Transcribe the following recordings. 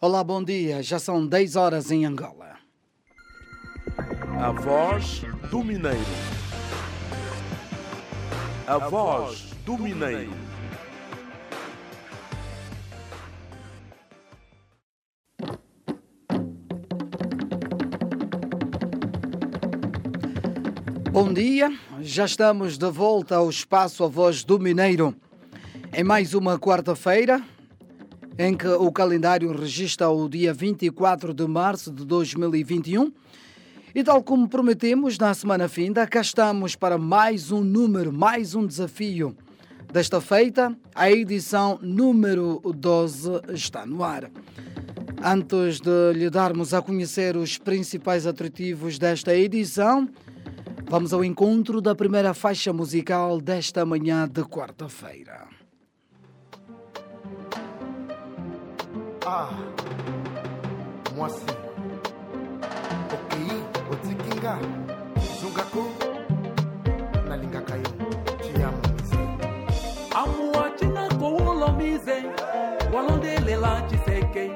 Olá, bom dia. Já são 10 horas em Angola. A voz do Mineiro. A voz do Mineiro. Bom dia, já estamos de volta ao espaço A Voz do Mineiro. Em mais uma quarta-feira, em que o calendário registra o dia 24 de março de 2021. E tal como prometemos na semana finda, cá estamos para mais um número, mais um desafio. Desta feita, a edição número 12 está no ar. Antes de lhe darmos a conhecer os principais atrativos desta edição, vamos ao encontro da primeira faixa musical desta manhã de quarta-feira. Ah, mwasi okei otikinga zungako nalingaka yo tiamo mise amuwachina kowulo mize walondelela chiseke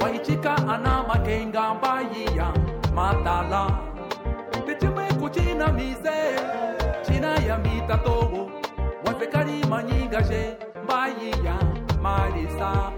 waichika ana makenga mbayiya matala. Tichime kuchina mize china ya mitatowo wasekali manyigaje mbayiya malisa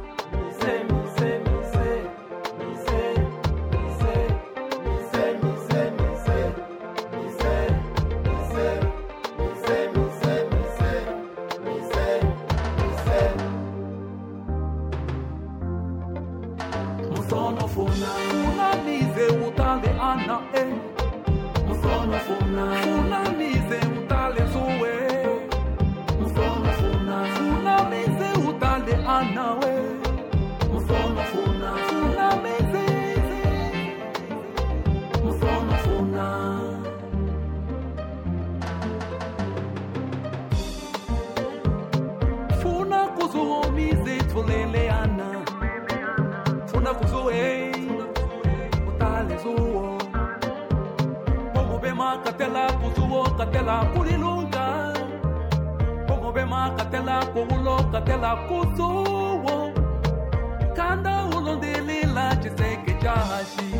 katela kulilunga komobema katela kowulo katela kuzuwo kanda ulundilila ciseke cahashi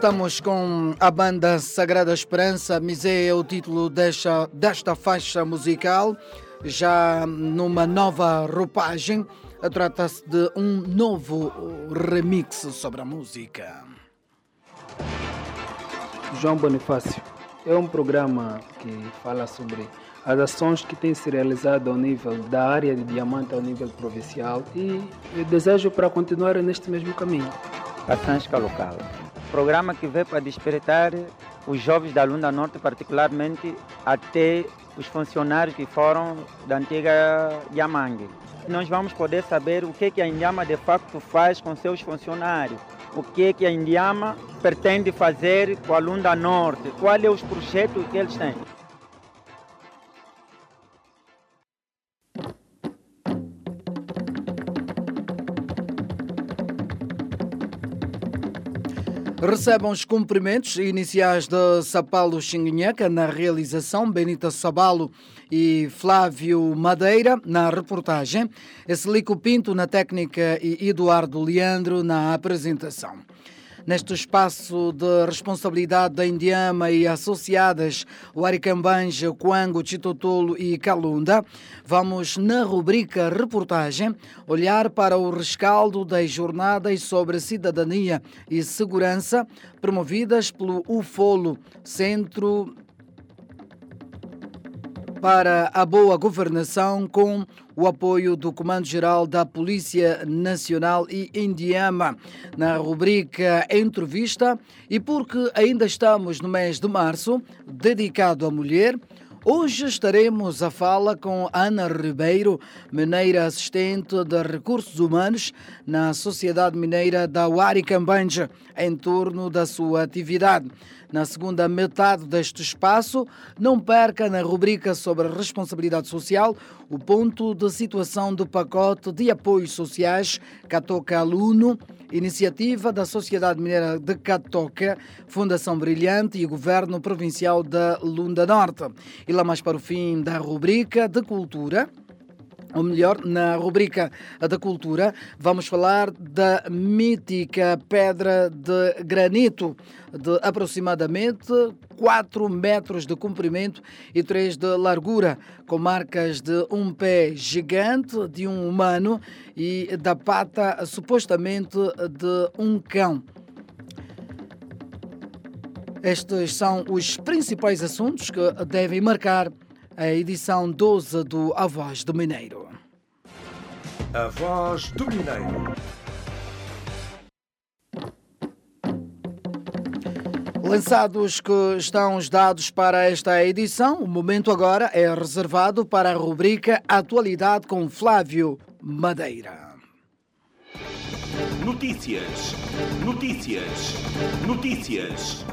Estamos com a banda Sagrada Esperança. Misé é o título desta, desta faixa musical, já numa nova roupagem. Trata-se de um novo remix sobre a música. João Bonifácio é um programa que fala sobre as ações que têm se realizado ao nível da área de diamante ao nível provincial e eu desejo para continuar neste mesmo caminho. Paçãsca Local. Programa que veio para despertar os jovens da Lunda Norte, particularmente até os funcionários que foram da antiga Yamangue. Nós vamos poder saber o que, que a Indiama de facto faz com seus funcionários, o que, que a Indiama pretende fazer com a Lunda Norte, quais são os projetos que eles têm. Recebam os cumprimentos iniciais de Sapalo Xinguinhaca na realização, Benita Sabalo e Flávio Madeira na reportagem, Eslico Pinto na técnica e Eduardo Leandro na apresentação. Neste espaço de responsabilidade da Indiama e associadas, o Aricambanja, Coango, Chitotolo e Calunda, vamos na rubrica reportagem olhar para o rescaldo das jornadas sobre cidadania e segurança promovidas pelo UFOLO, Centro para a boa governação com o apoio do Comando-Geral da Polícia Nacional e Indiama. Na rubrica Entrevista e porque ainda estamos no mês de março, dedicado à mulher, Hoje estaremos a fala com Ana Ribeiro, mineira assistente de recursos humanos na Sociedade Mineira da Huaricambanja, em torno da sua atividade. Na segunda metade deste espaço, não perca na rubrica sobre responsabilidade social o ponto de situação do pacote de apoios sociais Catoca Aluno, iniciativa da Sociedade Mineira de Catoca, Fundação Brilhante e Governo Provincial da Lunda Norte. E lá mais para o fim da rubrica de cultura, ou melhor, na rubrica da cultura, vamos falar da mítica pedra de granito de aproximadamente 4 metros de comprimento e 3 de largura, com marcas de um pé gigante de um humano e da pata supostamente de um cão. Estes são os principais assuntos que devem marcar a edição 12 do A Voz do Mineiro. A Voz do Mineiro. Lançados que estão os dados para esta edição, o momento agora é reservado para a rubrica Atualidade com Flávio Madeira. Notícias, notícias, notícias.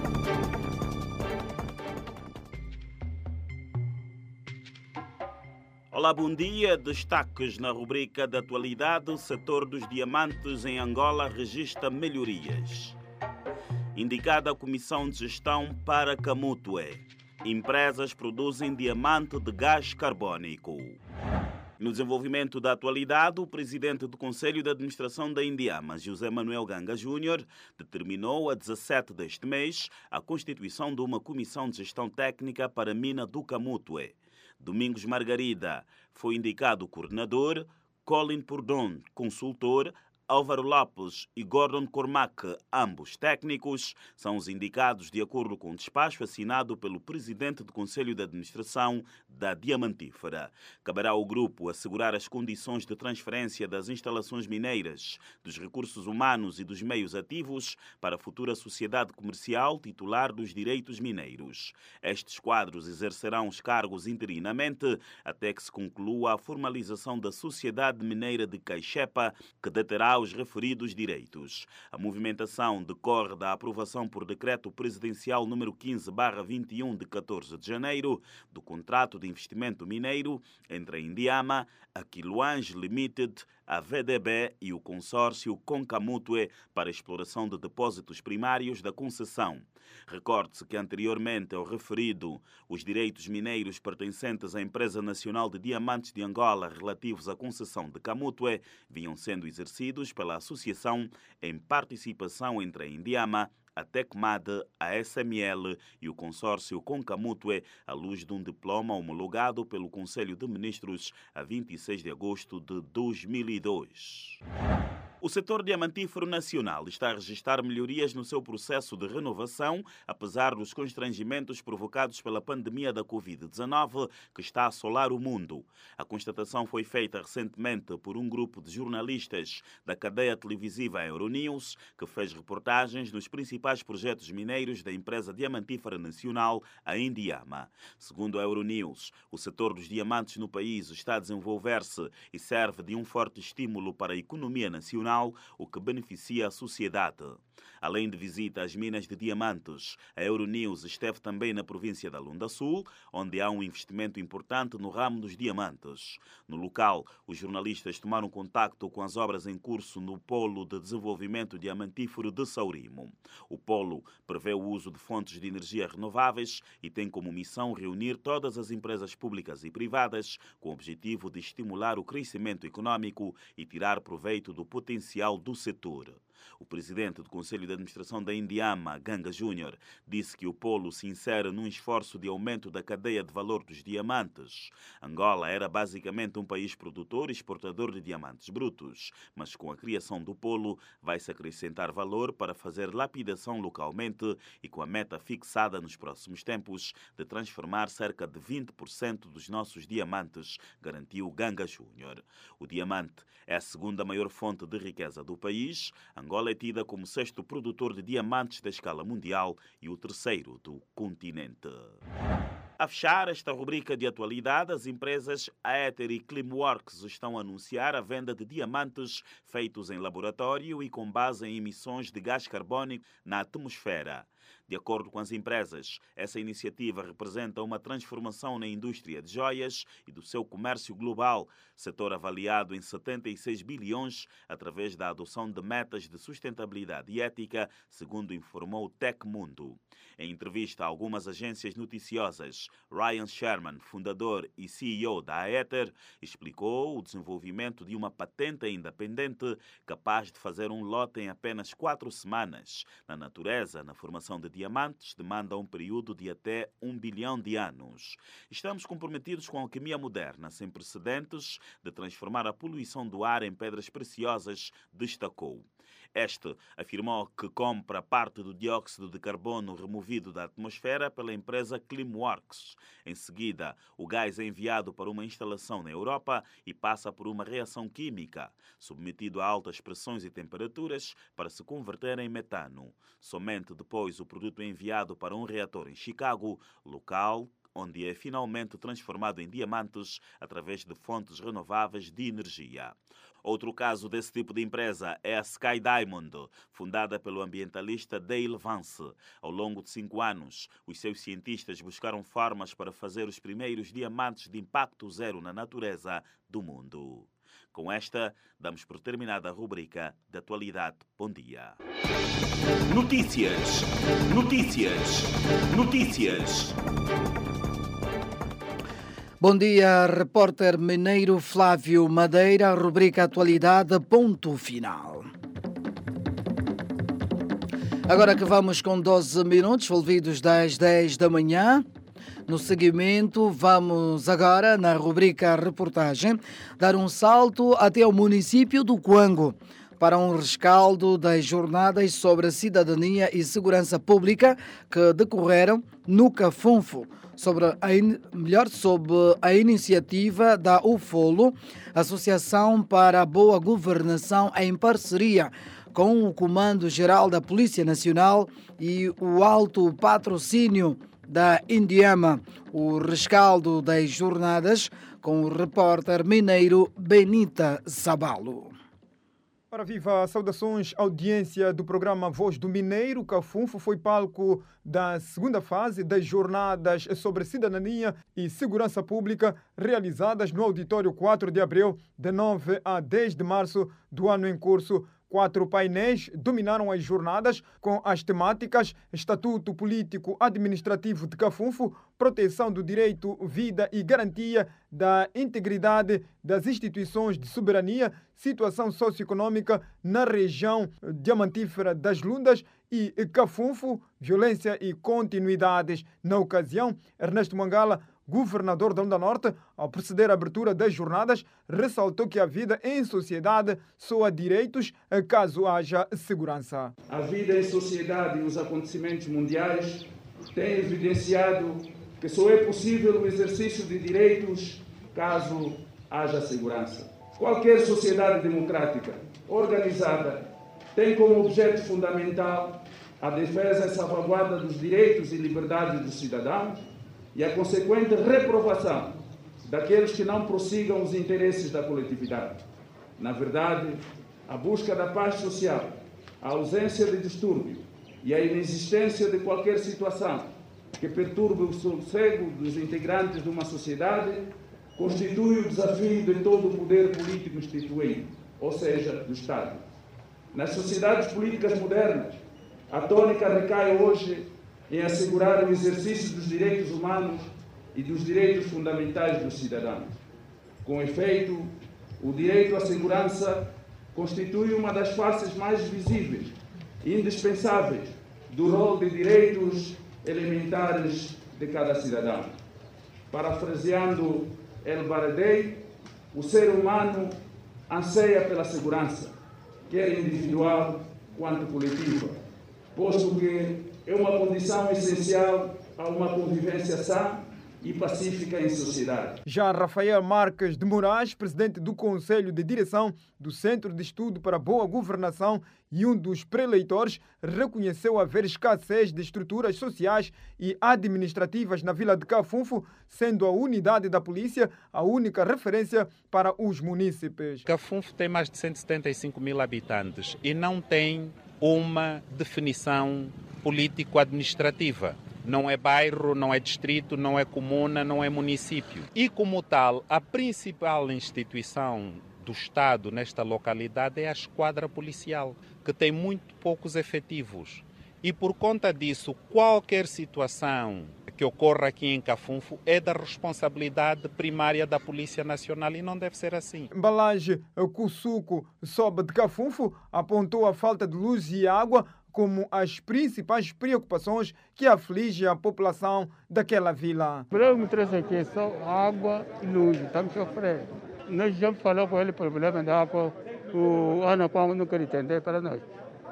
Olá, bom dia. Destaques na rubrica da atualidade: o setor dos diamantes em Angola registra melhorias. Indicada a Comissão de Gestão para Camutue. Empresas produzem diamante de gás carbônico. No desenvolvimento da atualidade, o presidente do Conselho de Administração da Indiama, José Manuel Ganga Júnior, determinou a 17 deste mês a constituição de uma comissão de gestão técnica para a mina do Camutue. Domingos Margarida foi indicado coordenador, Colin Purdon, consultor, Álvaro Lopes e Gordon Cormac, ambos técnicos, são os indicados de acordo com o despacho assinado pelo presidente do Conselho de Administração da Diamantífera. Caberá ao grupo assegurar as condições de transferência das instalações mineiras, dos recursos humanos e dos meios ativos para a futura sociedade comercial titular dos direitos mineiros. Estes quadros exercerão os cargos interinamente até que se conclua a formalização da Sociedade Mineira de Caixepa, que deterá os referidos direitos. A movimentação decorre da aprovação por decreto presidencial número 15/21 de 14 de janeiro do contrato de investimento mineiro entre a Indiama, a Quiluange Limited, a VDB e o consórcio Concamutue para exploração de depósitos primários da concessão. Recorde-se que anteriormente ao referido, os direitos mineiros pertencentes à Empresa Nacional de Diamantes de Angola relativos à concessão de Camutue vinham sendo exercidos pela associação em participação entre a Indiama, a Tecmad, a SML e o consórcio Concamutue, à luz de um diploma homologado pelo Conselho de Ministros a 26 de agosto de 2002. O setor diamantífero nacional está a registrar melhorias no seu processo de renovação, apesar dos constrangimentos provocados pela pandemia da Covid-19 que está a assolar o mundo. A constatação foi feita recentemente por um grupo de jornalistas da cadeia televisiva Euronews, que fez reportagens nos principais projetos mineiros da empresa diamantífera nacional, a Indiama. Segundo a Euronews, o setor dos diamantes no país está a desenvolver-se e serve de um forte estímulo para a economia nacional, o que beneficia a sociedade. Além de visita às minas de diamantes, a Euronews esteve também na província da Lunda Sul, onde há um investimento importante no ramo dos diamantes. No local, os jornalistas tomaram contacto com as obras em curso no Polo de Desenvolvimento Diamantífero de Saurimo. O polo prevê o uso de fontes de energia renováveis e tem como missão reunir todas as empresas públicas e privadas com o objetivo de estimular o crescimento econômico e tirar proveito do potencial do setor. O presidente do Conselho de Administração da Indiama, Ganga Júnior, disse que o polo se insere num esforço de aumento da cadeia de valor dos diamantes. Angola era basicamente um país produtor e exportador de diamantes brutos, mas com a criação do polo vai-se acrescentar valor para fazer lapidação localmente e com a meta fixada nos próximos tempos de transformar cerca de 20% dos nossos diamantes, garantiu Ganga Júnior. O diamante é a segunda maior fonte de riqueza do país. Angola é tida como sexto produtor de diamantes da escala mundial e o terceiro do continente. A fechar esta rubrica de atualidade, as empresas Aether e Climworks estão a anunciar a venda de diamantes feitos em laboratório e com base em emissões de gás carbônico na atmosfera. De acordo com as empresas, essa iniciativa representa uma transformação na indústria de joias e do seu comércio global, setor avaliado em 76 bilhões através da adoção de metas de sustentabilidade e ética, segundo informou o Tecmundo. Em entrevista a algumas agências noticiosas, Ryan Sherman, fundador e CEO da Aether, explicou o desenvolvimento de uma patente independente capaz de fazer um lote em apenas quatro semanas. Na natureza, na formação de diamantes demanda um período de até um bilhão de anos. Estamos comprometidos com a alquimia moderna, sem precedentes, de transformar a poluição do ar em pedras preciosas, destacou. Este afirmou que compra parte do dióxido de carbono removido da atmosfera pela empresa Climworks. Em seguida, o gás é enviado para uma instalação na Europa e passa por uma reação química, submetido a altas pressões e temperaturas para se converter em metano. Somente depois o produto é enviado para um reator em Chicago, local onde é finalmente transformado em diamantes através de fontes renováveis de energia. Outro caso desse tipo de empresa é a Sky Diamond, fundada pelo ambientalista Dale Vance. Ao longo de cinco anos, os seus cientistas buscaram formas para fazer os primeiros diamantes de impacto zero na natureza do mundo. Com esta, damos por terminada a rubrica de atualidade. Bom dia. Notícias, notícias, notícias. Bom dia, repórter mineiro Flávio Madeira, rubrica Atualidade, ponto final. Agora que vamos com 12 minutos, volvidos das 10 da manhã. No seguimento, vamos agora, na rubrica Reportagem, dar um salto até o município do Coango para um rescaldo das jornadas sobre cidadania e segurança pública que decorreram no Cafunfo sobre a melhor sobre a iniciativa da UFOLO, Associação para a Boa Governação em parceria com o Comando Geral da Polícia Nacional e o alto patrocínio da Indiama, o rescaldo das jornadas com o repórter mineiro Benita Sabalo. Para viva saudações, audiência do programa Voz do Mineiro. Cafunfo foi palco da segunda fase das jornadas sobre cidadania e segurança pública realizadas no Auditório 4 de Abril, de 9 a 10 de março do ano em curso. Quatro painéis dominaram as jornadas com as temáticas Estatuto Político Administrativo de Cafunfo, proteção do direito, vida e garantia da integridade das instituições de soberania, situação socioeconômica na região diamantífera das Lundas e Cafunfo, violência e continuidades. Na ocasião, Ernesto Mangala governador da Onda Norte, ao proceder à abertura das jornadas, ressaltou que a vida em sociedade só há direitos caso haja segurança. A vida em sociedade e os acontecimentos mundiais têm evidenciado que só é possível o exercício de direitos caso haja segurança. Qualquer sociedade democrática organizada tem como objeto fundamental a defesa e salvaguarda dos direitos e liberdades dos cidadãos e a consequente reprovação daqueles que não prossigam os interesses da coletividade. Na verdade, a busca da paz social, a ausência de distúrbio e a inexistência de qualquer situação que perturbe o sossego dos integrantes de uma sociedade constitui o desafio de todo o poder político instituído, ou seja, do Estado. Nas sociedades políticas modernas, a tônica recai hoje em assegurar o exercício dos direitos humanos e dos direitos fundamentais dos cidadãos. Com efeito, o direito à segurança constitui uma das faces mais visíveis e indispensáveis do rol de direitos elementares de cada cidadão. Parafraseando El Baradei, o ser humano anseia pela segurança, quer individual quanto coletiva, posto que é uma condição essencial a uma convivência sã e pacífica em sociedade. Já Rafael Marques de Moraes, presidente do Conselho de Direção do Centro de Estudo para a Boa Governação e um dos preleitores, reconheceu haver escassez de estruturas sociais e administrativas na vila de Cafunfo, sendo a unidade da polícia a única referência para os munícipes. Cafunfo tem mais de 175 mil habitantes e não tem uma definição político-administrativa. Não é bairro, não é distrito, não é comuna, não é município. E, como tal, a principal instituição do Estado nesta localidade é a esquadra policial, que tem muito poucos efetivos. E por conta disso, qualquer situação que ocorra aqui em Cafunfo é da responsabilidade primária da Polícia Nacional e não deve ser assim. Embalagem Cusuco Sobe de Cafunfo apontou a falta de luz e água como as principais preocupações que afligem a população daquela vila. O problema que traz aqui é só água e luz, estamos sofrendo. Nós já falamos com ele o problema da água, o Ana Paulo não quer entender para nós.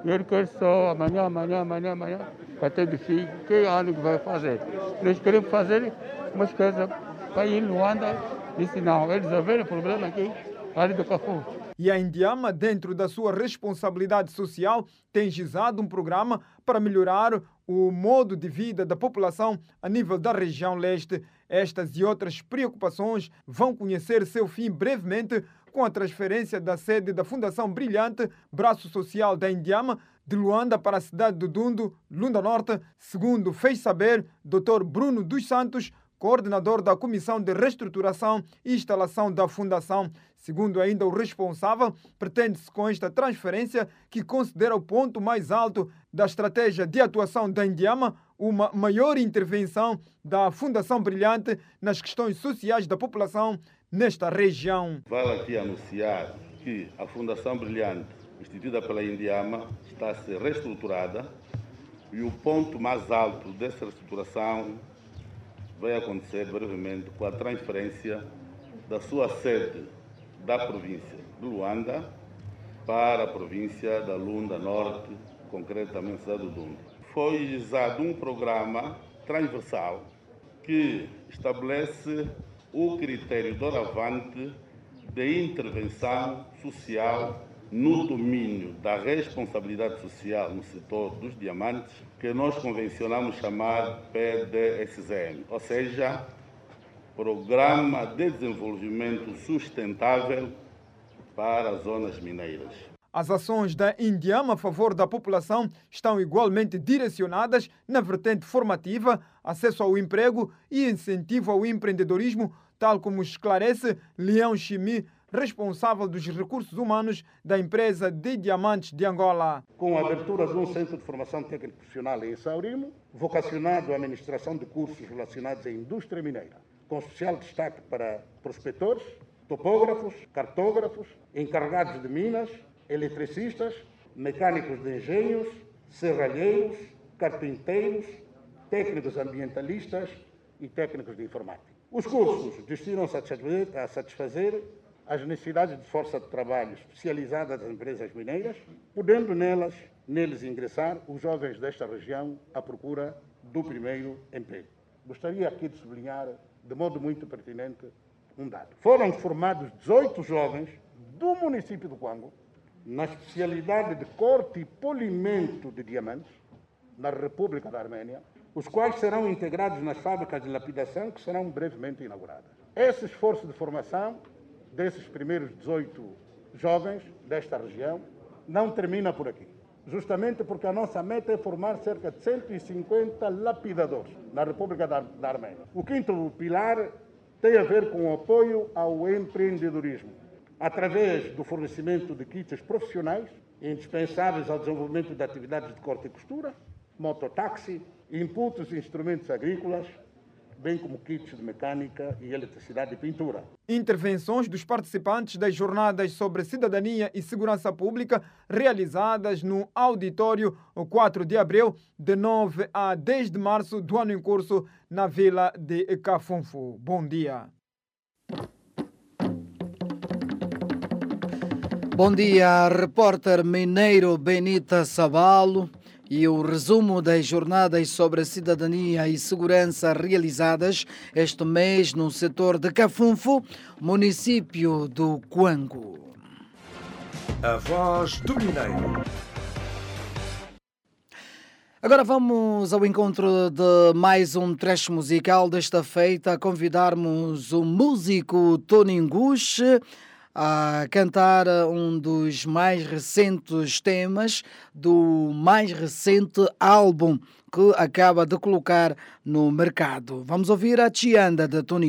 Ele quer só amanhã, amanhã, amanhã, amanhã, para ter filho, que ano que vai fazer? Nós queremos fazer umas coisas para ir em Luanda, disse não, eles resolveram o problema aqui, ali do Cafu. E a Indiama, dentro da sua responsabilidade social, tem gizado um programa para melhorar o modo de vida da população a nível da região leste. Estas e outras preocupações vão conhecer seu fim brevemente com a transferência da sede da Fundação Brilhante, braço social da Indiama, de Luanda para a cidade do Dundo, Lunda Norte, segundo fez saber Dr. Bruno dos Santos, coordenador da Comissão de Reestruturação e Instalação da Fundação. Segundo ainda o responsável, pretende-se com esta transferência, que considera o ponto mais alto da estratégia de atuação da Indiama, uma maior intervenção da Fundação Brilhante nas questões sociais da população nesta região. Vale aqui anunciar que a Fundação Brilhante, instituída pela Indiama, está a ser reestruturada e o ponto mais alto dessa reestruturação vai acontecer brevemente com a transferência da sua sede da província de Luanda para a província da Lunda Norte, concretamente cidade do Dundo. Foi realizado um programa transversal que estabelece o critério doravante de intervenção social no domínio da responsabilidade social no setor dos diamantes, que nós convencionamos chamar PDSM, ou seja, Programa de Desenvolvimento Sustentável para as Zonas Mineiras. As ações da Indiama a favor da população estão igualmente direcionadas na vertente formativa, acesso ao emprego e incentivo ao empreendedorismo, tal como esclarece Leão Chimi, responsável dos recursos humanos da empresa de diamantes de Angola. Com a abertura de um centro de formação técnico profissional em Saurimo, vocacionado à administração de cursos relacionados à indústria mineira, com especial destaque para prospectores, topógrafos, cartógrafos, encarregados de minas, eletricistas, mecânicos de engenhos, serralheiros, carpinteiros, técnicos ambientalistas e técnicos de informática. Os cursos destinam-se a satisfazer as necessidades de força de trabalho especializada das empresas mineiras, podendo nelas, neles ingressar os jovens desta região à procura do primeiro emprego. Gostaria aqui de sublinhar, de modo muito pertinente, um dado. Foram formados 18 jovens do município do Quango, na especialidade de corte e polimento de diamantes, na República da Arménia, os quais serão integrados nas fábricas de lapidação que serão brevemente inauguradas. Esse esforço de formação desses primeiros 18 jovens desta região não termina por aqui. Justamente porque a nossa meta é formar cerca de 150 lapidadores na República da Arménia. O quinto pilar tem a ver com o apoio ao empreendedorismo, através do fornecimento de kits profissionais indispensáveis ao desenvolvimento de atividades de corte e costura, mototáxi, inputs e instrumentos agrícolas, bem como kits de mecânica e eletricidade e pintura. Intervenções dos participantes das jornadas sobre cidadania e segurança pública realizadas no auditório 4 de abril, de 9 a 10 de março do ano em curso, na vila de Cafunfo. Bom dia. Bom dia, repórter mineiro Benita Sabalo. E o resumo das jornadas sobre cidadania e segurança realizadas este mês no setor de Cafunfo, município do Quango. A voz do Mineiro. Agora vamos ao encontro de mais um trecho musical desta feita. Convidarmos o músico Tony Nguche a cantar um dos mais recentes temas do mais recente álbum que acaba de colocar no mercado. Vamos ouvir a Tianda de Tony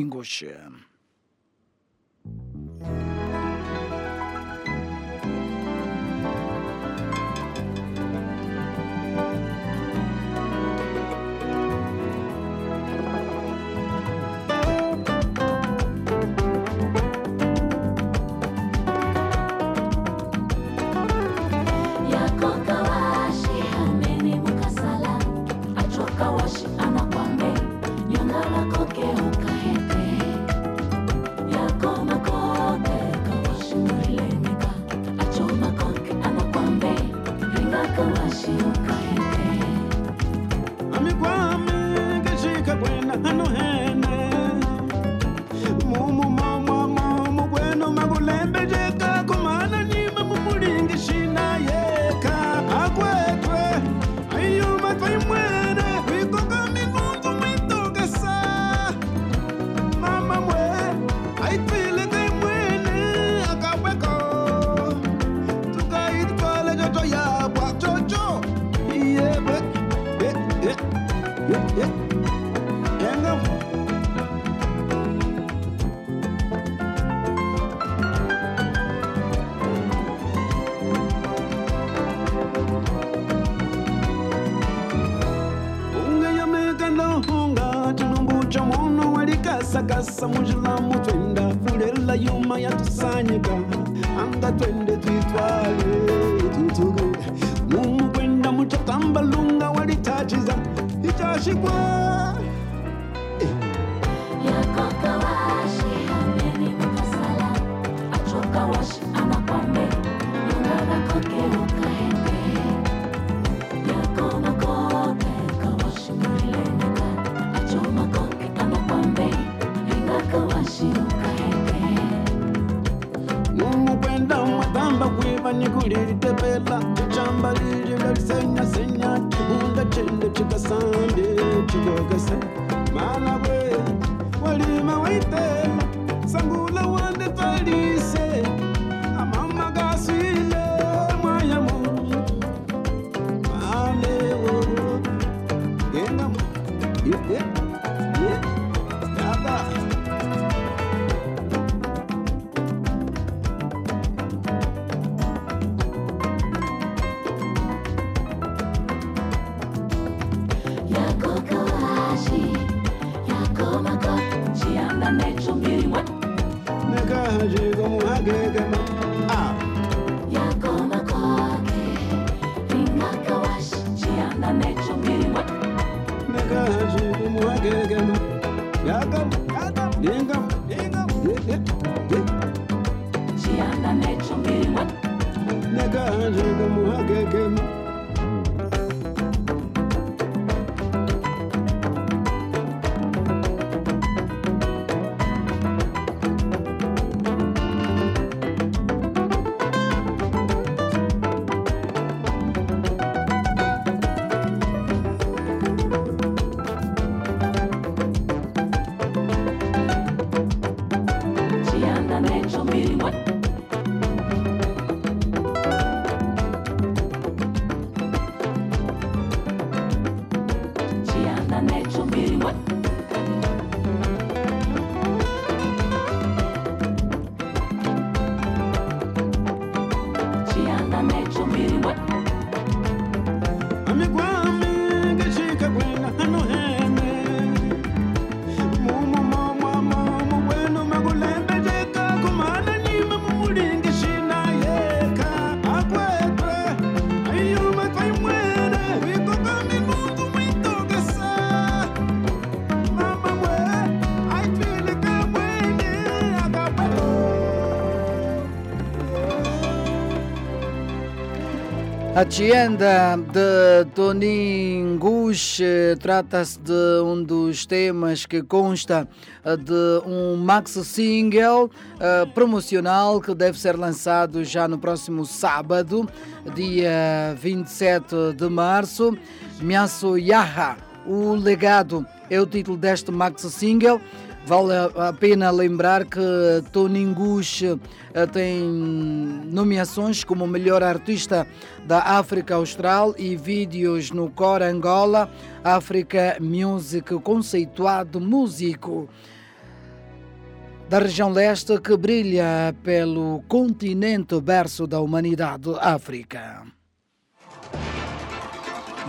kwiva nikulilitepela A Tienda de Toningush trata-se de um dos temas que consta eh, de um maxi single eh, promocional que deve ser lançado já no próximo sábado, dia 27 de março. Miasso Yaha, o legado é o título deste maxi single. Vale a pena lembrar que Toningush tem nomeações como melhor artista da África Austral e vídeos no Cor Angola, África Music, conceituado músico da região leste que brilha pelo continente berço da humanidade, África.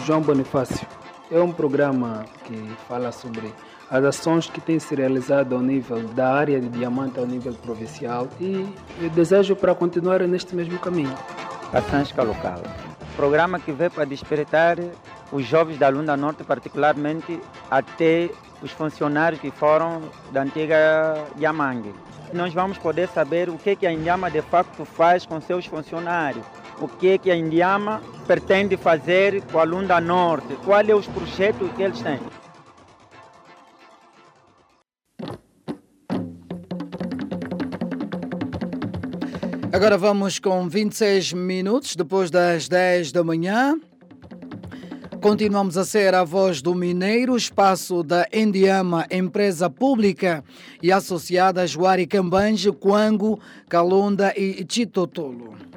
João Bonifácio é um programa que fala sobre as ações que têm se realizado ao nível da área de diamante ao nível provincial e desejo para continuar neste mesmo caminho. Passansca Local. Programa que veio para despertar os jovens da Lunda Norte, particularmente até os funcionários que foram da antiga Yamangue. Nós vamos poder saber o que, que a Indiama de facto faz com seus funcionários, o que, que a Indiama pretende fazer com a Lunda Norte, quais são os projetos que eles têm. Agora vamos com 26 minutos depois das 10 da manhã. Continuamos a ser a voz do Mineiro, espaço da Endiama, empresa pública e associada a Juari Cambange, Quango, Calonda e Chitotolo.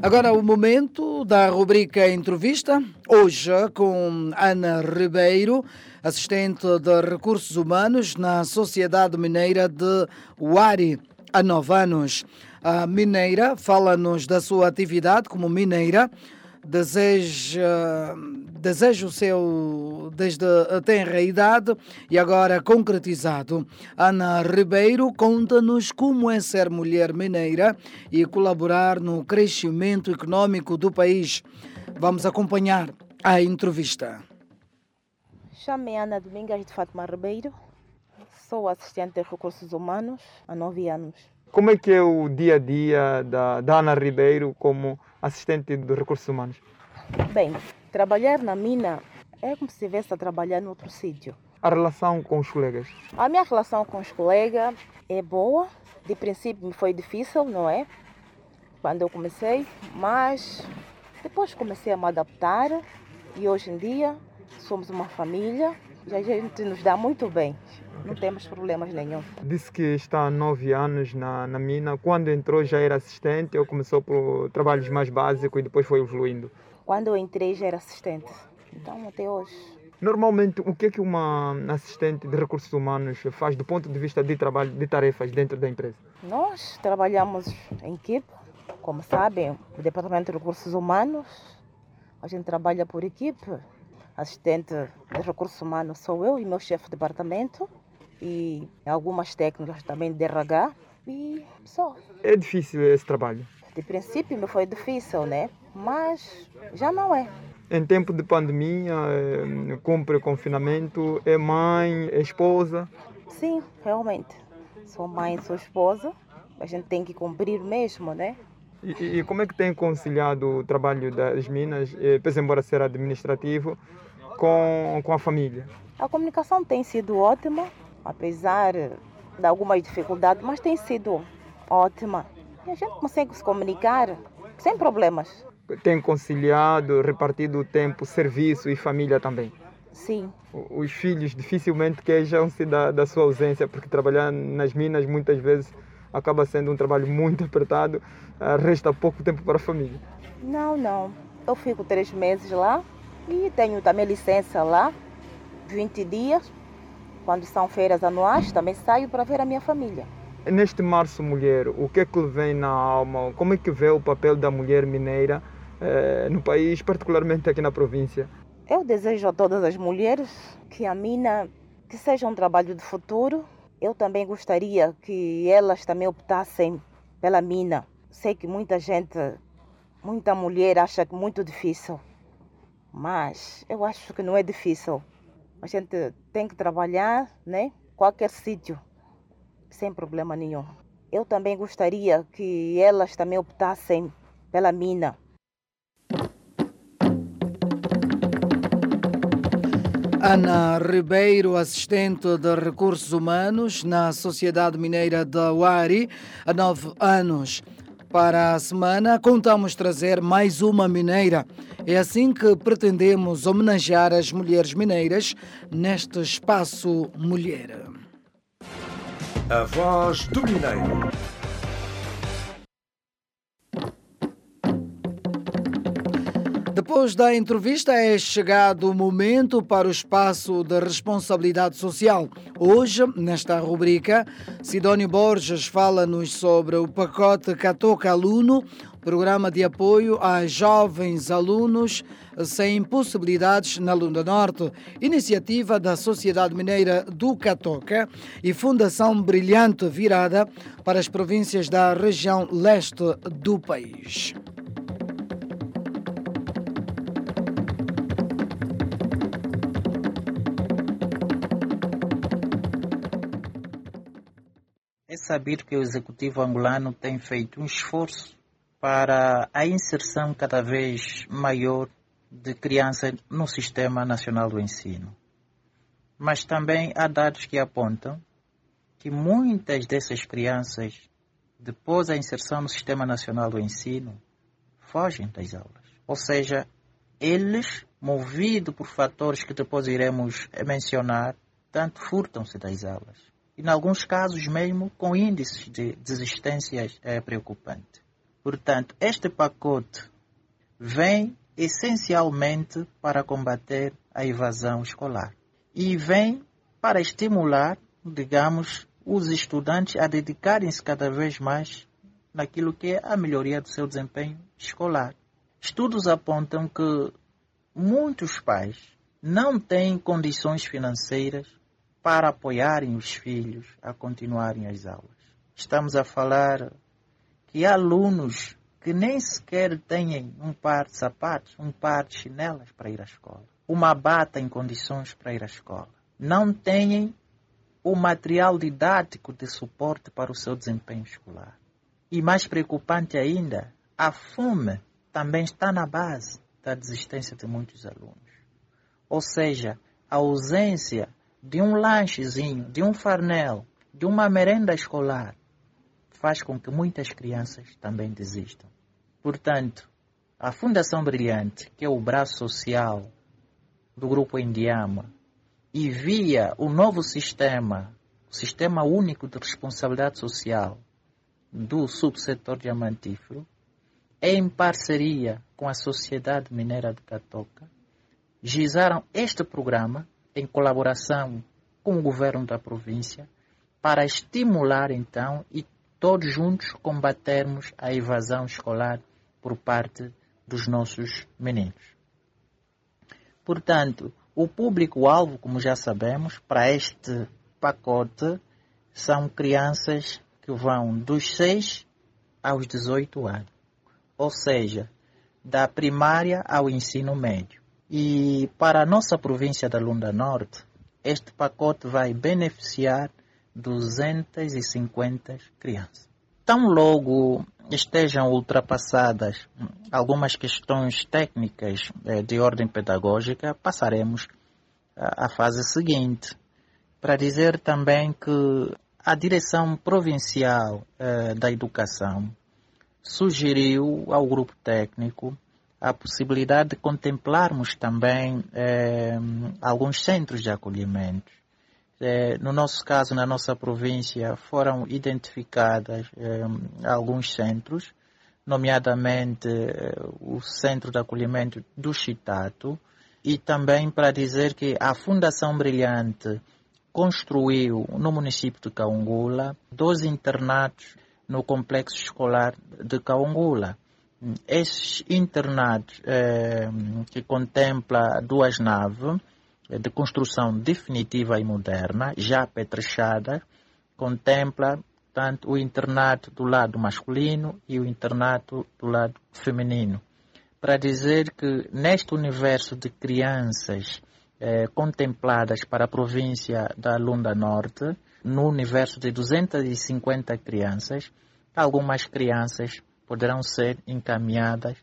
Agora o momento da rubrica Entrevista, hoje com Ana Ribeiro, assistente de recursos humanos na Sociedade Mineira de Uari, há nove anos. A mineira fala-nos da sua atividade como mineira, deseja, deseja o seu desde a tenra idade e agora concretizado. Ana Ribeiro conta-nos como é ser mulher mineira e colaborar no crescimento econômico do país. Vamos acompanhar a entrevista. Chamo-me Ana Domingas de Fátima Ribeiro, sou assistente de recursos humanos há nove anos. Como é que é o dia a dia da, da Ana Ribeiro como assistente de recursos humanos? Bem, trabalhar na mina é como se estivesse a trabalhar em outro sítio. A relação com os colegas? A minha relação com os colegas é boa. De princípio me foi difícil, não é? Quando eu comecei, mas depois comecei a me adaptar e hoje em dia somos uma família a gente nos dá muito bem. Não temos problemas nenhum. Disse que está há nove anos na, na mina. Quando entrou já era assistente ou começou por trabalhos mais básicos e depois foi evoluindo? Quando eu entrei já era assistente. Então até hoje. Normalmente, o que é que uma assistente de recursos humanos faz do ponto de vista de trabalho, de tarefas dentro da empresa? Nós trabalhamos em equipe, como sabem, o Departamento de Recursos Humanos. A gente trabalha por equipe. Assistente de recursos humanos sou eu e meu chefe de departamento e algumas técnicas também de RH e só. É difícil esse trabalho? De princípio me foi difícil, né? Mas já não é. Em tempo de pandemia, eh, cumpre confinamento, é mãe, é esposa? Sim, realmente. Sou mãe, sou esposa. A gente tem que cumprir mesmo, né? E, e como é que tem conciliado o trabalho das minas, eh, pese embora ser administrativo, com, com a família? A comunicação tem sido ótima, apesar de algumas dificuldades, mas tem sido ótima. E a gente consegue se comunicar sem problemas. Tem conciliado, repartido o tempo, serviço e família também? Sim. Os filhos dificilmente queixam-se da, da sua ausência, porque trabalhar nas minas muitas vezes acaba sendo um trabalho muito apertado, resta pouco tempo para a família. Não, não. Eu fico três meses lá e tenho também licença lá, 20 dias. Quando são feiras anuais, também saio para ver a minha família. Neste Março Mulher, o que é que lhe vem na alma? Como é que vê o papel da mulher mineira eh, no país, particularmente aqui na província? Eu desejo a todas as mulheres que a mina que seja um trabalho de futuro. Eu também gostaria que elas também optassem pela mina. Sei que muita gente, muita mulher acha que é muito difícil, mas eu acho que não é difícil. A gente tem que trabalhar, né? Qualquer sítio, sem problema nenhum. Eu também gostaria que elas também optassem pela mina. Ana Ribeiro, assistente de recursos humanos na Sociedade Mineira da Uari, há nove anos. Para a semana, contamos trazer mais uma mineira. É assim que pretendemos homenagear as mulheres mineiras neste espaço Mulher. A voz do Mineiro. Depois da entrevista é chegado o momento para o espaço de responsabilidade social. Hoje, nesta rubrica, Sidónio Borges fala-nos sobre o pacote Catoca Aluno, programa de apoio a jovens alunos sem possibilidades na Lunda Norte, iniciativa da Sociedade Mineira do Catoca e Fundação Brilhante virada para as províncias da região leste do país. Sabido que o executivo angolano tem feito um esforço para a inserção cada vez maior de crianças no Sistema Nacional do Ensino. Mas também há dados que apontam que muitas dessas crianças, depois da inserção no Sistema Nacional do Ensino, fogem das aulas. Ou seja, eles, movidos por fatores que depois iremos mencionar, tanto furtam-se das aulas e, em alguns casos, mesmo com índices de desistências é, preocupantes. Portanto, este pacote vem essencialmente para combater a evasão escolar e vem para estimular, digamos, os estudantes a dedicarem-se cada vez mais naquilo que é a melhoria do seu desempenho escolar. Estudos apontam que muitos pais não têm condições financeiras para apoiarem os filhos a continuarem as aulas. Estamos a falar que há alunos que nem sequer têm um par de sapatos, um par de chinelas para ir à escola, uma bata em condições para ir à escola. Não têm o material didático de suporte para o seu desempenho escolar. E mais preocupante ainda, a fome também está na base da desistência de muitos alunos. Ou seja, a ausência de um lanchezinho, de um farnel, de uma merenda escolar, faz com que muitas crianças também desistam. Portanto, a Fundação Brilhante, que é o braço social do Grupo Indiama, e via o novo sistema, o Sistema Único de Responsabilidade Social do subsetor diamantífero, em parceria com a Sociedade Mineira de Catoca, gizaram este programa em colaboração com o governo da província para estimular então e todos juntos combatermos a evasão escolar por parte dos nossos meninos. Portanto, o público-alvo, como já sabemos, para este pacote são crianças que vão dos 6 aos 18 anos, ou seja, da primária ao ensino médio. E para a nossa província da Lunda Norte, este pacote vai beneficiar 250 crianças. Tão logo estejam ultrapassadas algumas questões técnicas eh, de ordem pedagógica, passaremos à fase seguinte, para dizer também que a direção provincial eh, da educação sugeriu ao grupo técnico a possibilidade de contemplarmos também eh, alguns centros de acolhimento. Eh, no nosso caso, na nossa província, foram identificadas eh, alguns centros, nomeadamente o Centro de Acolhimento do Chitato, e também para dizer que a Fundação Brilhante construiu no município de Caungula 12 internatos no complexo escolar de Caungula. Esses internatos eh, que contempla duas naves eh, de construção definitiva e moderna, já apetrechada, contempla tanto o internato do lado masculino e o internato do lado feminino. Para dizer que neste universo de crianças eh, contempladas para a província da Lunda Norte, no universo de 250 crianças, algumas crianças poderão ser encaminhadas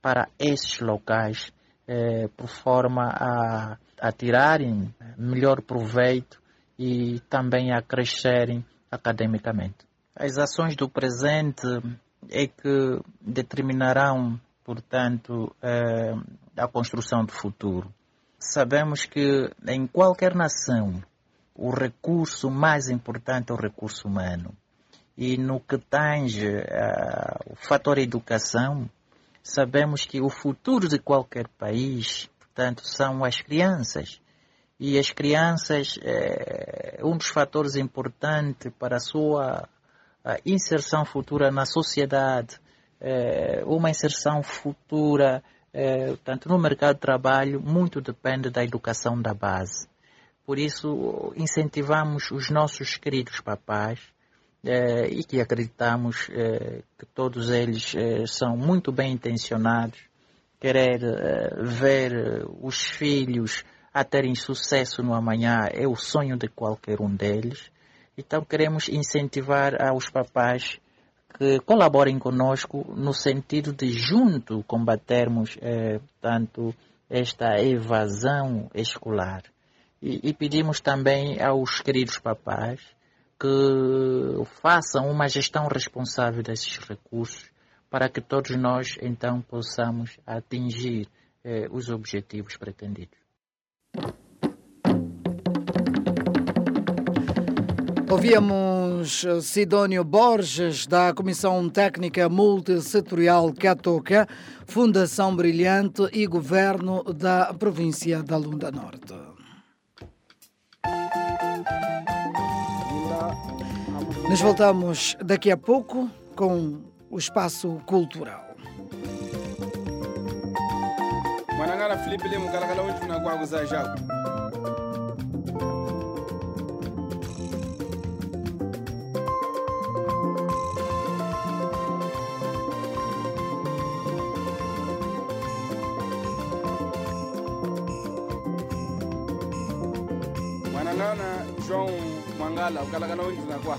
para esses locais eh, por forma a, a tirarem melhor proveito e também a crescerem academicamente. As ações do presente é que determinarão, portanto, eh, a construção do futuro. Sabemos que em qualquer nação o recurso mais importante é o recurso humano. E no que tange uh, o fator educação, sabemos que o futuro de qualquer país, portanto, são as crianças. E as crianças, é um dos fatores importantes para a sua a inserção futura na sociedade, é, uma inserção futura, é, tanto no mercado de trabalho, muito depende da educação da base. Por isso, incentivamos os nossos queridos papás eh, e que acreditamos eh, que todos eles eh, são muito bem intencionados, querer ver os filhos a terem sucesso no amanhã é o sonho de qualquer um deles. Então queremos incentivar aos papás que colaborem conosco no sentido de junto combatermos tanto esta evasão escolar. E, e pedimos também aos queridos papás que façam uma gestão responsável desses recursos para que todos nós então possamos atingir eh, os objetivos pretendidos. Ouvíamos Sidónio Borges, da Comissão Técnica Multissetorial Catoca, Fundação Brilhante e Governo da Província da Lunda Norte. Nos voltamos daqui a pouco com o espaço cultural. mwanangana filipi le mukalakala wetuna kwakuza jaku mwanangana joão mwangala ukalakala wetuna kwa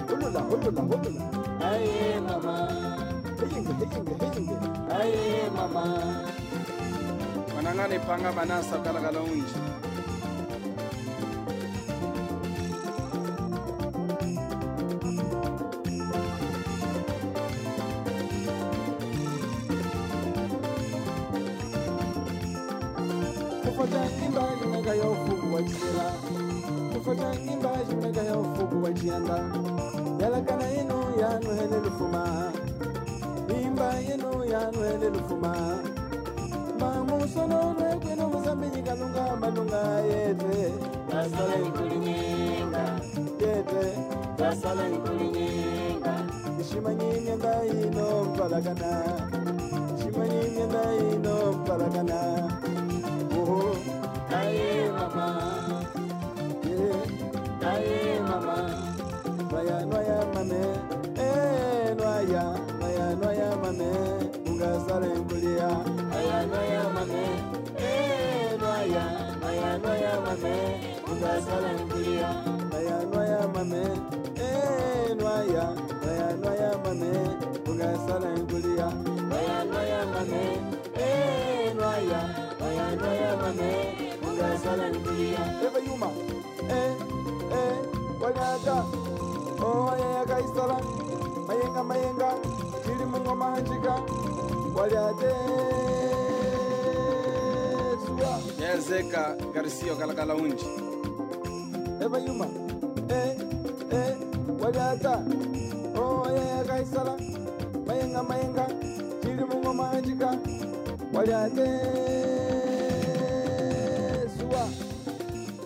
ஹோட்டலா ஹோட்டலா ஹோட்டலா ஐயே மாமா ஹெய்யுங்க ஹெய்யுங்க ஹெய்யுங்க ஐயே மாமா banangane panga banasakalakalawunje lufuma mamusononwe kwino muzambinyi kalunga malunga yete. Tasala nkulinyenga yete. Tasala nkulinyenga ino mpalakana ishimanyi myenda ino mpalakana oho aye mama. Yeah. aye mama. Nwaya nwaya mame eh nwaya nwaya nwaya mame ngazarembulia ayanoyamane naya mame. Eh, ngazarembulia nayanoyamane naya nayanoyamane ngazarembulia nayanoyamane naya mame. ngazarembulia eh, eh, eva yuma. Eh eh walyaga owayayakaisala oh, mayenga mayenga. Tili mungoma yenzeka garcia okalakala unji evayuma e eh, eh, Oh, yeah, oyeyakaisala mayenga mayenga. Cili mungoma anjika walyate suwa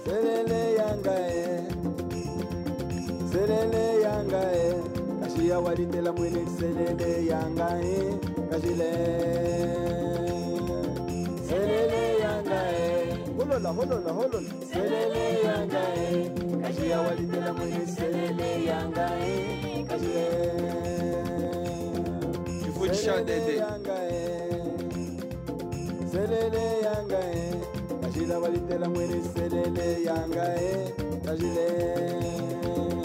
selele yanga eh. selele yanga eh kashiya walitela mwene selele yanga e kashile selele yanga e holola holola holola. Selele yanga e kashiya walitela mwene selele yanga e Kifundisha dede. yanga e selele yanga e walitela mwene selele yanga e kashile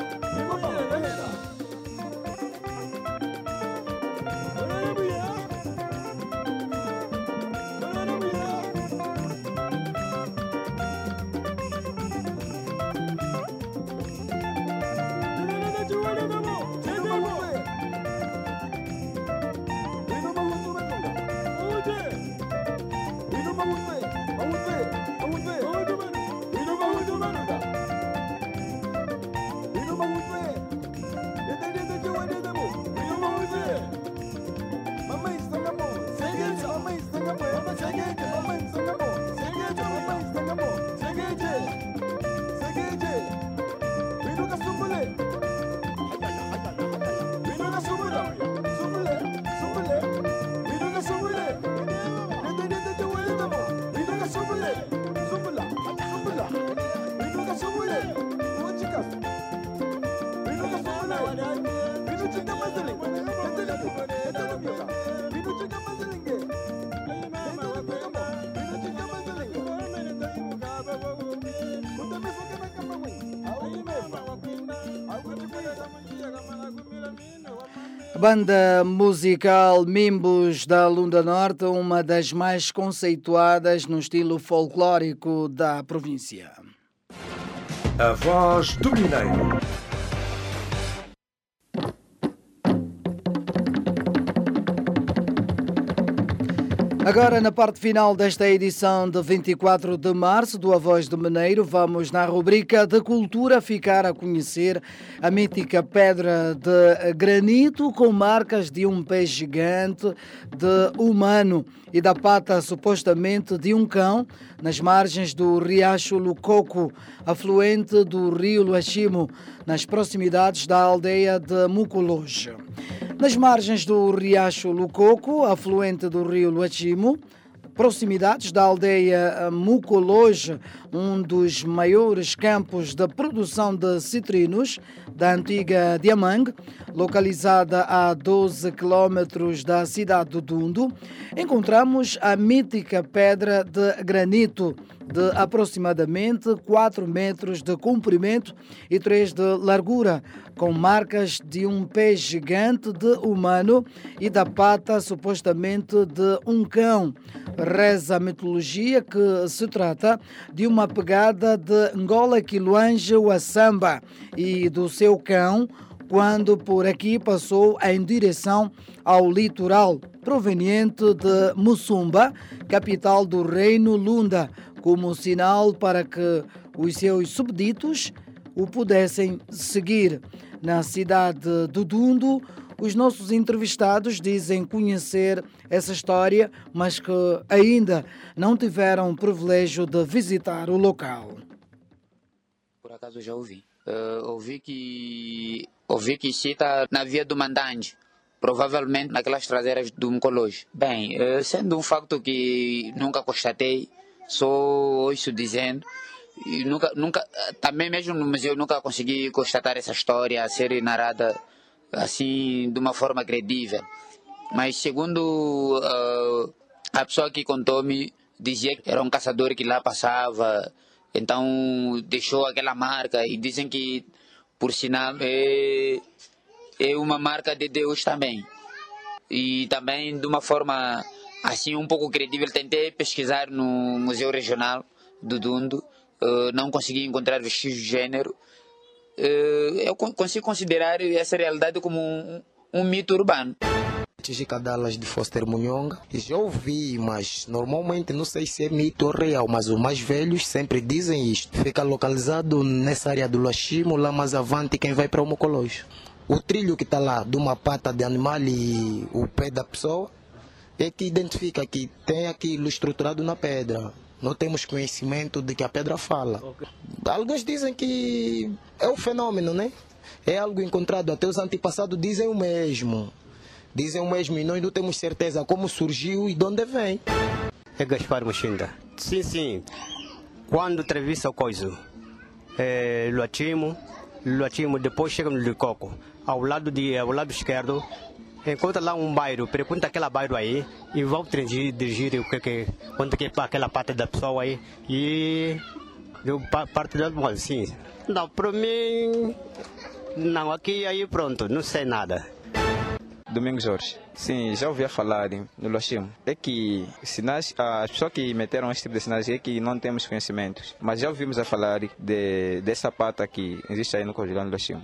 Superman. Banda musical Mimbos da Lunda Norte, uma das mais conceituadas no estilo folclórico da província. A voz do Mineiro. Agora, na parte final desta edição de 24 de março do A Voz do Mineiro, vamos na rubrica de cultura ficar a conhecer a mítica pedra de granito com marcas de um pé gigante de humano e da pata supostamente de um cão nas margens do riacho Lucoco, afluente do rio Luachimo, nas proximidades da aldeia de Mucologe. Nas margens do riacho Lucoco, afluente do rio Luachimo, proximidades da aldeia Mucologe, um dos maiores campos de produção de citrinos da antiga Diamang, localizada a 12 quilômetros da cidade do Dundo, encontramos a mítica pedra de granito de aproximadamente 4 metros de comprimento e 3 de largura, com marcas de um pé gigante de humano e da pata supostamente de um cão. Reza a mitologia que se trata de uma pegada de Ngola Quiluange Wassamba e do seu cão quando por aqui passou em direção ao litoral, proveniente de Mussumba, capital do reino Lunda, como sinal para que os seus subditos o pudessem seguir. Na cidade do Dundo, Os nossos entrevistados dizem conhecer essa história, mas que ainda não tiveram o privilégio de visitar o local. Por acaso já ouvi. Uh, ouvi que ouvi que cita na via do Mandante, provavelmente naquelas traseiras do Mcologe. Bem, uh, sendo um facto que nunca constatei, só ouço dizendo, e nunca, nunca, também mesmo no museu nunca consegui constatar essa história ser narrada assim de uma forma credível. Mas segundo uh, a pessoa que contou-me, dizia que era um caçador que lá passava, então deixou aquela marca e dizem que, por sinal, é, é uma marca de Deus também. E também de uma forma assim um pouco credível, tentei pesquisar no Museu Regional do Dundo, uh, não consegui encontrar vestígios de gênero. Uh, eu consigo considerar essa realidade como um, um mito urbano. Tijica Dallas de Foster Munhonga. Já ouvi, mas normalmente não sei se é mito ou real, mas os mais velhos sempre dizem isto. Fica localizado nessa área do Lachimo, lá mais avante quem vai para o Mocolojo. O trilho que está lá, de uma pata de animal e o pé da pessoa, é que identifica que tem aquilo estruturado na pedra. Não temos conhecimento de que a pedra fala. Alguns dizem que é um fenômeno, né? É algo encontrado. Até os antepassados dizem o mesmo. Dizem o mesmo e nós não temos certeza como surgiu e de onde vem. É Gaspar Machinda. Sim, sim. Quando atravessa o coisa, é, Luatimo, Luatimo, depois chega no Licoco. Ao lado, de, ao lado esquerdo, encontra lá um bairro, pergunta aquele bairro aí e vão dirigir, dirigir o que que, quanto que aquela parte da pessoa aí e deu parte da sim. Não, para mim, não, aqui aí pronto, não sei nada. Domingos Jorge. Sim, já ouvi falar no Lochimo. É que sinais, as pessoas que meteram esse tipo de sinais é que não temos conhecimentos. Mas já ouvimos a falar de, dessa pata que existe aí no Cojulão do Lochimo.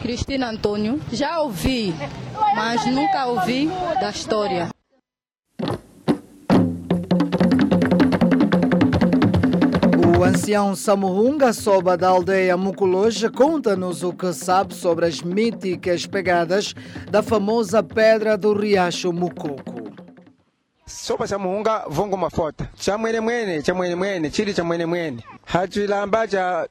Cristina Antônio. Já ouvi, mas nunca ouvi da história. O ancião Samuhunga Soba da aldeia Muculoja conta-nos o que sabe sobre as míticas pegadas da famosa pedra do riacho Mucoco. soba cha muhunga vongo mafota cha mwene mwene cha mwene. Mwene chili cha mwene mwene hachilamba cha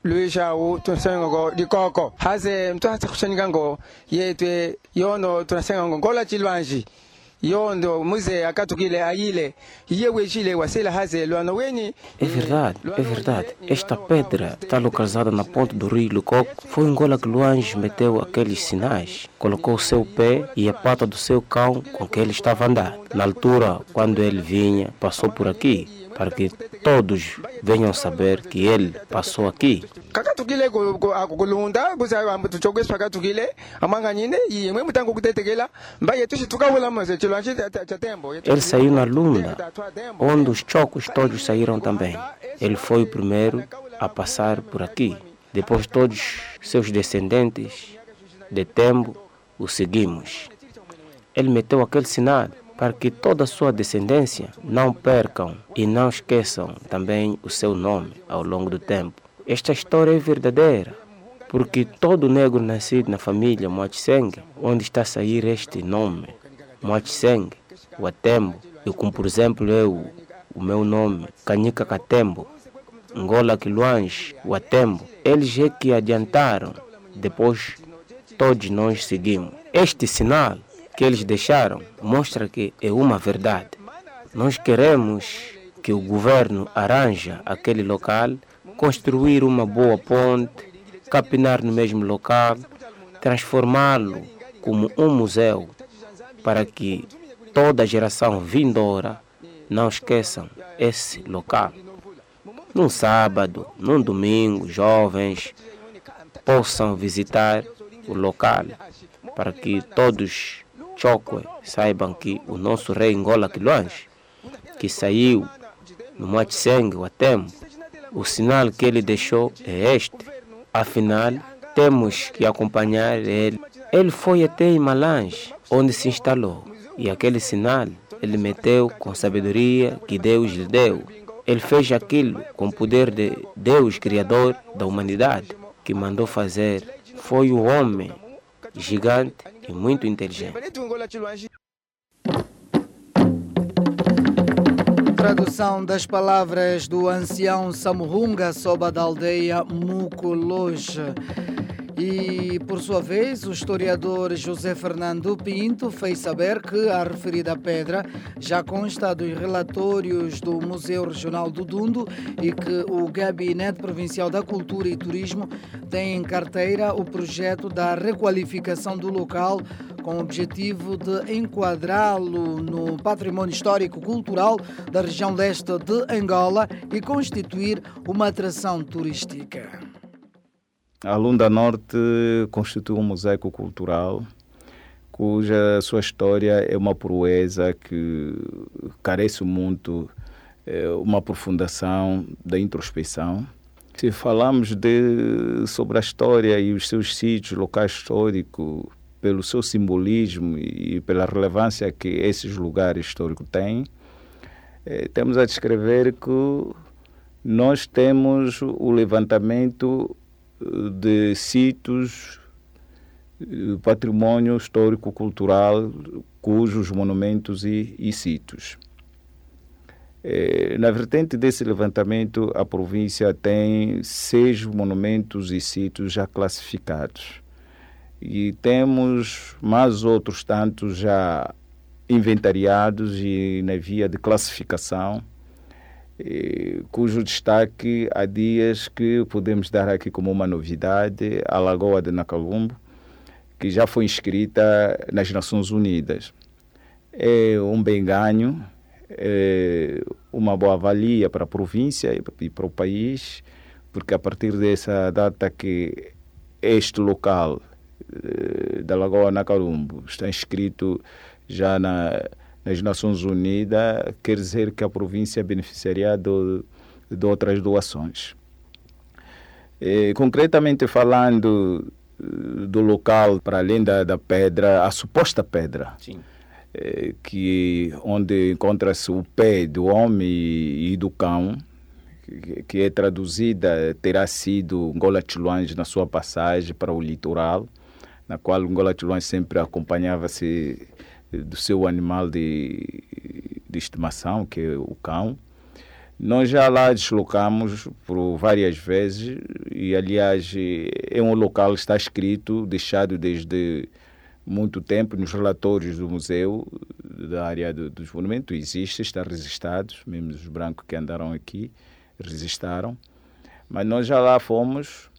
dikoko haze mtu hata kushanyika ngo yetwe yono tunasenga ngo ngola chilwanji É verdade, é verdade. Esta pedra está localizada na ponta do rio Lucoco. Foi Angola que Luange meteu aqueles sinais. Colocou o seu pé e a pata do seu cão com que ele estava a andar. Na altura, quando ele vinha, passou por aqui, para que todos venham saber que ele passou aqui. tembo Ele saiu na lunda, onde os chocos todos saíram também. Ele foi o primeiro a passar por aqui. Depois todos seus descendentes de tempo o seguimos. Ele meteu aquele sinal para que toda a sua descendência não percam e não esqueçam também o seu nome ao longo do tempo. Esta história é verdadeira, porque todo negro nascido na família Moatseng, onde está a sair este nome, Moatseng, o Atembo, e como por exemplo eu, o meu nome, Canica Catembo, Ngola Quiluange, o Atembo, eles é que adiantaram, depois todos nós seguimos. Este sinal que eles deixaram mostra que é uma verdade. Nós queremos que o governo arranja aquele local, construir uma boa ponte, capinar no mesmo local, transformá-lo como um museu, para que toda a geração vindoura não esqueçam esse local. Num sábado, num domingo, jovens possam visitar o local para que todos Chokwe saibam que o nosso rei Ngola Quiluange, que saiu no Matseng, o Atembo, o sinal que ele deixou é este. Afinal, temos que acompanhar ele. Ele foi até Imalange, onde se instalou, e aquele sinal ele meteu com sabedoria que Deus lhe deu. Ele fez aquilo com o poder de Deus, Criador da humanidade, que mandou fazer. Foi o homem gigante e muito inteligente. Tradução das palavras do ancião Samuhunga sob a da aldeia Mucologe. E, por sua vez, o historiador José Fernando Pinto fez saber que a referida pedra já consta dos relatórios do Museu Regional do Dundo e que o Gabinete Provincial da Cultura e Turismo tem em carteira o projeto da requalificação do local com o objetivo de enquadrá-lo no património histórico-cultural da região leste de Angola e constituir uma atração turística. A Lunda Norte constitui um mosaico cultural cuja sua história é uma proeza que carece muito é, uma aprofundação da introspecção. Se falamos de, sobre a história e os seus sítios, locais históricos, pelo seu simbolismo e pela relevância que esses lugares históricos têm, é, temos a descrever que nós temos o levantamento de sítios, patrimônio histórico-cultural, cujos monumentos e, e sítios. É, na vertente desse levantamento, a província tem seis monumentos e sítios já classificados. E temos mais outros tantos já inventariados e na via de classificação cujo destaque há dias que podemos dar aqui como uma novidade, a Lagoa de Nacalumbo, que já foi inscrita nas Nações Unidas. É um bem ganho, é uma boa valia para a província e para o país, porque a partir dessa data que este local eh, da Lagoa Nacalumbo está inscrito já na nas Nações Unidas, quer dizer que a província beneficiaria de, de outras doações. E, concretamente falando eh, do local, para além da, da pedra, a suposta pedra, é, que, onde encontra-se o pé do homem e do cão, que, que é traduzida, terá sido Ngola Chiluange na sua passagem para o litoral, na qual Ngola Chiluange sempre acompanhava-se do seu animal de, de estimação, que é o cão. Nós já lá deslocamos por várias vezes e, aliás, é um local que está escrito, deixado desde muito tempo nos relatórios do museu da área do, dos monumentos. Existe, está registrado, mesmo os brancos que andaram aqui registraram. Mas nós já lá fomos,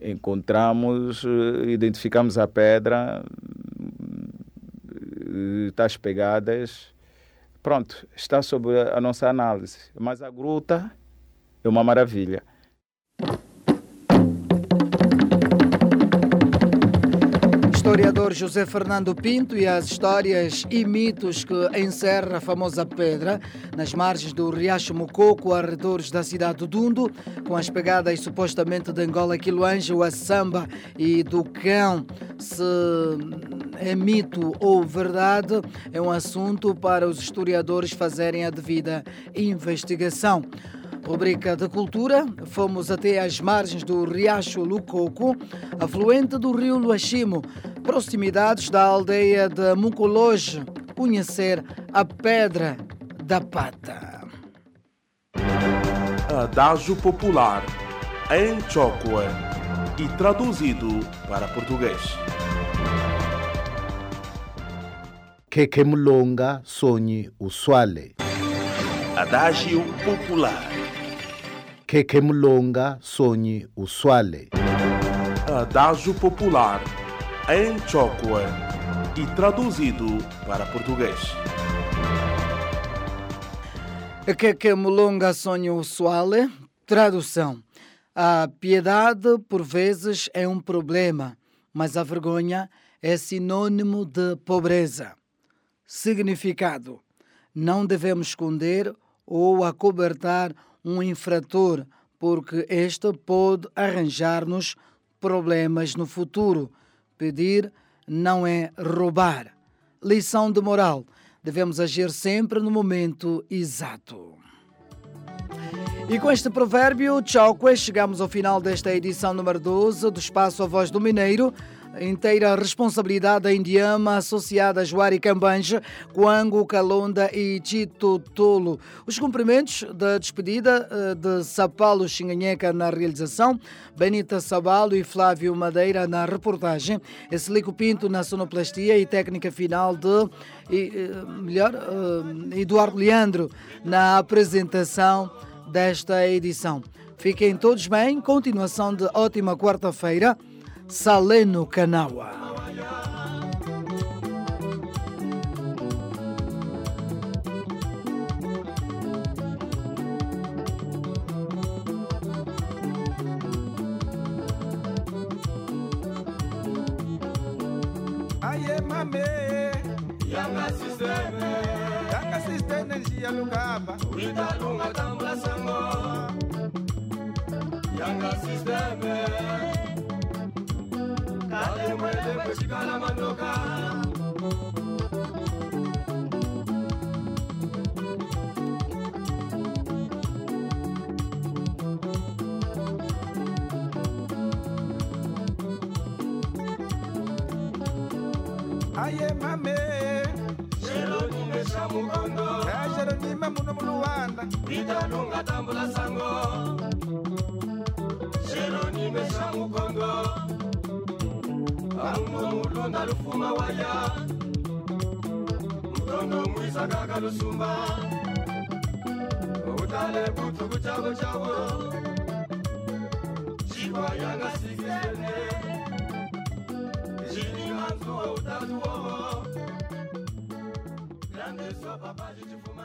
encontramos, identificamos a pedra, tais pegadas, pronto, está sob a nossa análise. Mas a gruta é uma maravilha. Historiador José Fernando Pinto e as histórias e mitos que encerra a famosa pedra nas margens do Riacho Mococo, arredores da cidade do Dundo, com as pegadas supostamente de Angola Quiloange, a samba e do cão. Se é mito ou verdade, é um assunto para os historiadores fazerem a devida investigação. Rubrica de Cultura, fomos até às margens do Riacho Lucoco, afluente do rio Luachimo, proximidades da aldeia de Mucologe, conhecer a Pedra da Pata. Adágio Popular, em Chocua e traduzido para português. Que que mulonga sonhe o suale. Adágio Popular. Que que mulonga sonhe o suale. Adágio Popular, em Chocua e traduzido para português. Que que mulonga sonha o suale? Tradução. A piedade, por vezes, é um problema, mas a vergonha é sinônimo de pobreza. Significado: não devemos esconder ou acobertar um infrator, porque este pode arranjar-nos problemas no futuro. Pedir não é roubar. Lição de moral: devemos agir sempre no momento exato. E com este provérbio, tchau, chegamos ao final desta edição número 12 do Espaço A Voz do Mineiro. Inteira responsabilidade da Indiama associada a Juari Cambanje, Coango, Calonda e Tito Tolo. Os cumprimentos da despedida eh, de Sapalo Xinganheca na realização, Benita Sabalo e Flávio Madeira na reportagem, Eslico Pinto na sonoplastia e técnica final de e, eh, melhor, eh, Eduardo Leandro na apresentação desta edição. Fiquem todos bem, continuação de ótima quarta-feira. Saleno mame. Yanga sisteme mutima muno muluwanda vitano ngatambula sango. Xero ni mexa mukongo. Amumo mulonda lufuma waya. Mutondo mwisakaka lusumba. Utale kutuku chavo chavo. Chikwa yanga sikisene chini manzuwa utatuwovo landeswa papaji